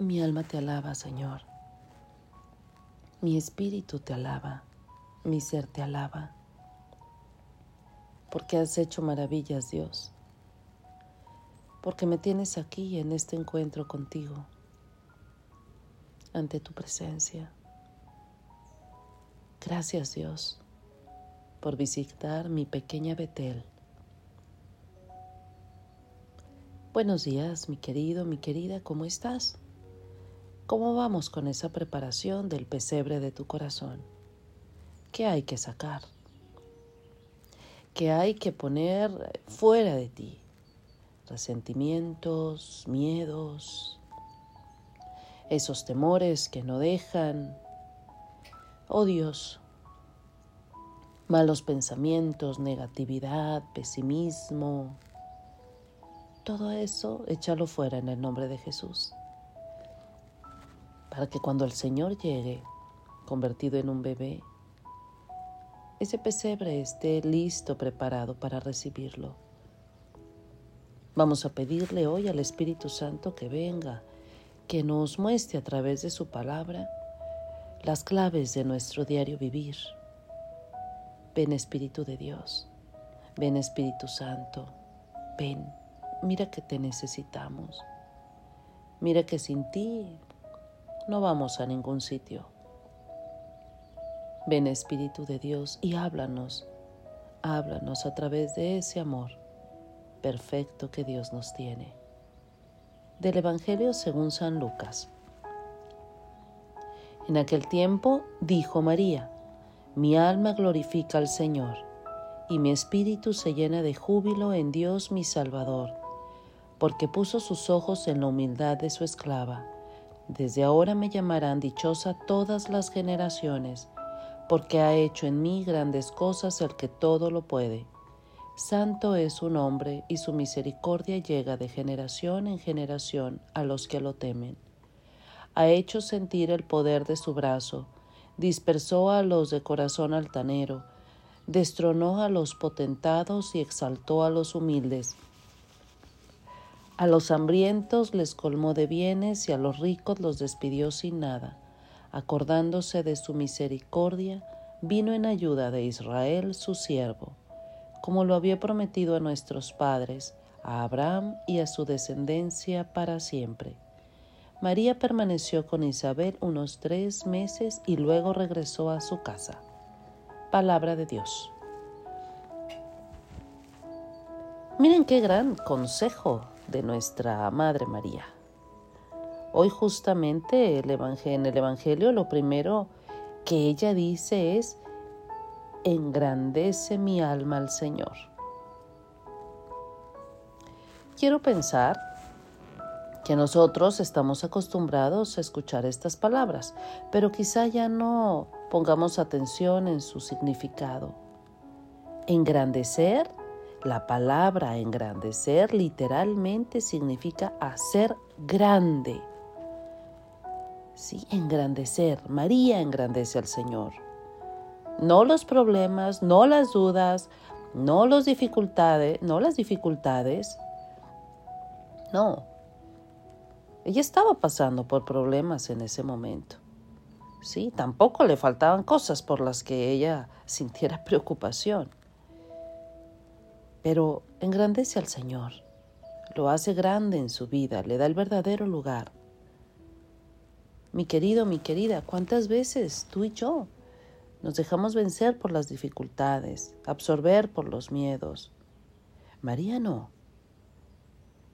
Mi alma te alaba, Señor. Mi espíritu te alaba. Mi ser te alaba. Porque has hecho maravillas, Dios. Porque me tienes aquí en este encuentro contigo, ante tu presencia. Gracias, Dios, por visitar mi pequeña Betel. Buenos días, mi querido, mi querida, ¿cómo estás? ¿Cómo vamos con esa preparación del pesebre de tu corazón? ¿Qué hay que sacar? ¿Qué hay que poner fuera de ti? Resentimientos, miedos, esos temores que no dejan, odios, malos pensamientos, negatividad, pesimismo. Todo eso échalo fuera en el nombre de Jesús para que cuando el Señor llegue, convertido en un bebé, ese pesebre esté listo, preparado para recibirlo. Vamos a pedirle hoy al Espíritu Santo que venga, que nos muestre a través de su palabra las claves de nuestro diario vivir. Ven Espíritu de Dios, ven Espíritu Santo, ven, mira que te necesitamos, mira que sin ti no vamos a ningún sitio. Ven Espíritu de Dios y háblanos, háblanos a través de ese amor perfecto que Dios nos tiene. Del Evangelio según San Lucas. En aquel tiempo dijo María, mi alma glorifica al Señor, y mi espíritu se llena de júbilo en Dios mi Salvador, porque puso sus ojos en la humildad de su esclava desde ahora me llamarán dichosa todas las generaciones, porque ha hecho en mí grandes cosas el que todo lo puede. Santo es su nombre y su misericordia llega de generación en generación a los que lo temen. Ha hecho sentir el poder de su brazo, dispersó a los de corazón altanero, destronó a los potentados y exaltó a los humildes a los hambrientos les colmó de bienes y a los ricos los despidió sin nada. Acordándose de su misericordia, vino en ayuda de Israel su siervo, como lo había prometido a nuestros padres, a Abraham y a su descendencia para siempre. María permaneció con Isabel unos tres meses y luego regresó a su casa. Palabra de Dios. Miren qué gran consejo de nuestra Madre María. Hoy justamente el en el Evangelio lo primero que ella dice es, engrandece mi alma al Señor. Quiero pensar que nosotros estamos acostumbrados a escuchar estas palabras, pero quizá ya no pongamos atención en su significado. Engrandecer la palabra engrandecer literalmente significa hacer grande. Sí, engrandecer. María engrandece al Señor. No los problemas, no las dudas, no las dificultades, no las dificultades. No. Ella estaba pasando por problemas en ese momento. Sí, tampoco le faltaban cosas por las que ella sintiera preocupación pero engrandece al Señor, lo hace grande en su vida, le da el verdadero lugar. Mi querido, mi querida, ¿cuántas veces tú y yo nos dejamos vencer por las dificultades, absorber por los miedos? María no.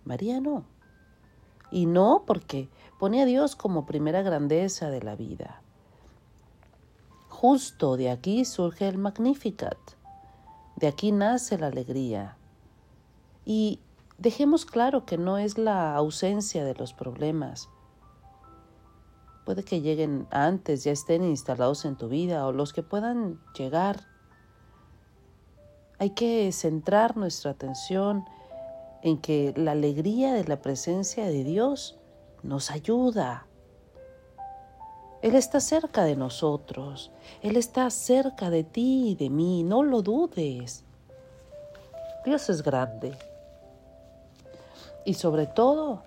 María no. Y no porque pone a Dios como primera grandeza de la vida. Justo de aquí surge el Magnificat de aquí nace la alegría. Y dejemos claro que no es la ausencia de los problemas. Puede que lleguen antes, ya estén instalados en tu vida o los que puedan llegar. Hay que centrar nuestra atención en que la alegría de la presencia de Dios nos ayuda él está cerca de nosotros. Él está cerca de ti y de mí. No lo dudes. Dios es grande. Y sobre todo,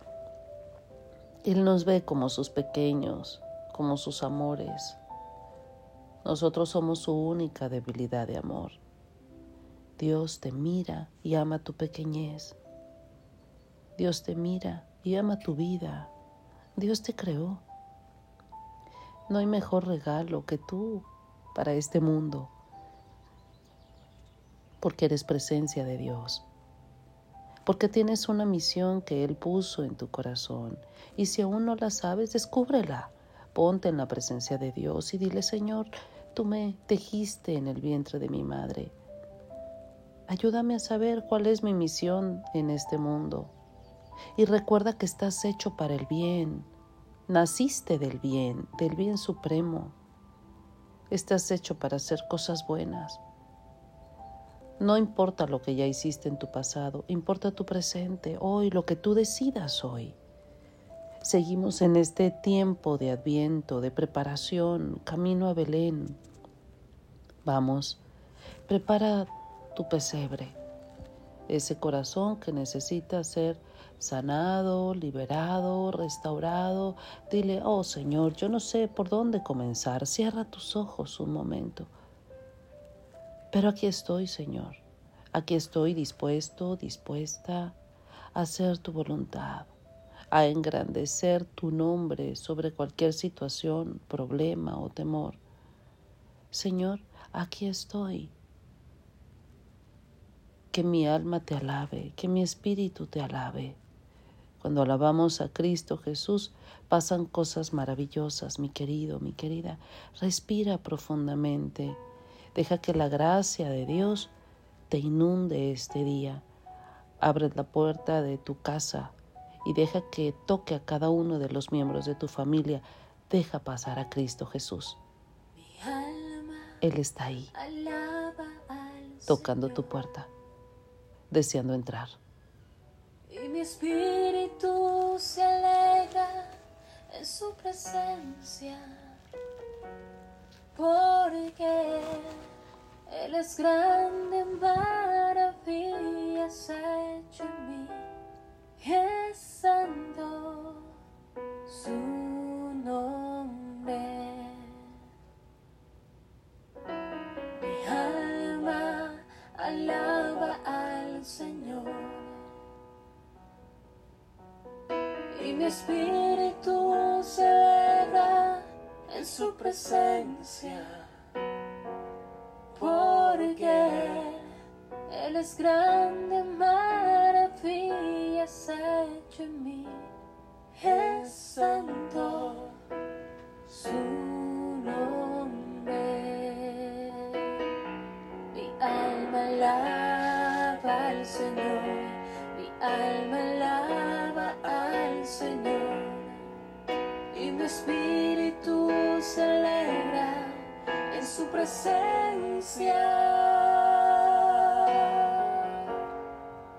Él nos ve como sus pequeños, como sus amores. Nosotros somos su única debilidad de amor. Dios te mira y ama tu pequeñez. Dios te mira y ama tu vida. Dios te creó. No hay mejor regalo que tú para este mundo, porque eres presencia de Dios, porque tienes una misión que Él puso en tu corazón, y si aún no la sabes, descúbrela. Ponte en la presencia de Dios y dile, Señor, tú me tejiste en el vientre de mi madre. Ayúdame a saber cuál es mi misión en este mundo. Y recuerda que estás hecho para el bien. Naciste del bien, del bien supremo. Estás hecho para hacer cosas buenas. No importa lo que ya hiciste en tu pasado, importa tu presente, hoy, lo que tú decidas hoy. Seguimos en este tiempo de adviento, de preparación, camino a Belén. Vamos, prepara tu pesebre, ese corazón que necesita ser sanado, liberado, restaurado. Dile, oh Señor, yo no sé por dónde comenzar. Cierra tus ojos un momento. Pero aquí estoy, Señor. Aquí estoy dispuesto, dispuesta a hacer tu voluntad, a engrandecer tu nombre sobre cualquier situación, problema o temor. Señor, aquí estoy que mi alma te alabe, que mi espíritu te alabe. Cuando alabamos a Cristo Jesús, pasan cosas maravillosas, mi querido, mi querida. Respira profundamente. Deja que la gracia de Dios te inunde este día. Abre la puerta de tu casa y deja que toque a cada uno de los miembros de tu familia. Deja pasar a Cristo Jesús. Él está ahí, tocando tu puerta, deseando entrar. Y mi espíritu se alegra en su presencia, porque Él es grande, maravillas hecho en mí, espíritu se alegra en su presencia, porque Él es grande, maravillas hecho en mí, es santo su nombre. Mi alma alaba al Señor, mi alma alaba mi espíritu se alegra en su presencia.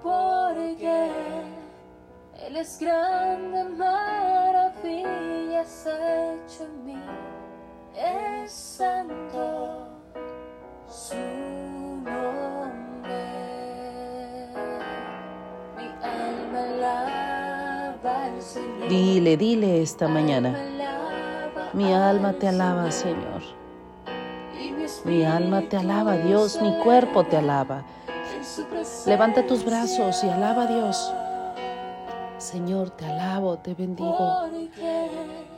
Porque Él es grande, maravillas hecho en mí, es santo Dile, dile esta mañana. Mi alma te al alaba, Señor. mi alma te alaba, Dios. Mi cuerpo te alaba. Levanta tus brazos y alaba a Dios. Señor, te alabo, te bendigo.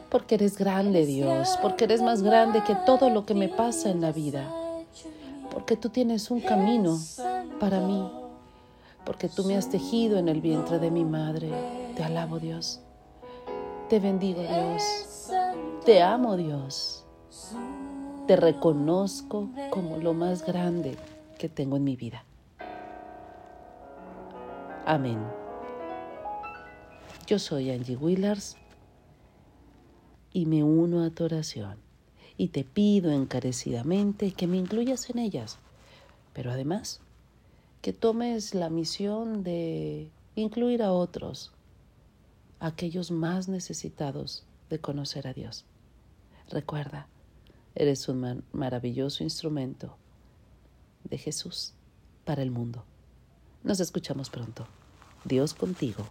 Porque eres grande, Dios. Porque eres más grande que todo lo que me pasa en la vida. Porque tú tienes un camino para mí. Porque tú me has tejido en el vientre de mi madre. Te alabo, Dios. Te bendigo, Dios. Te amo, Dios. Te reconozco como lo más grande que tengo en mi vida. Amén. Yo soy Angie Willars y me uno a tu oración y te pido encarecidamente que me incluyas en ellas, pero además que tomes la misión de incluir a otros, aquellos más necesitados de conocer a Dios. Recuerda, eres un maravilloso instrumento de Jesús para el mundo. Nos escuchamos pronto. Dios contigo.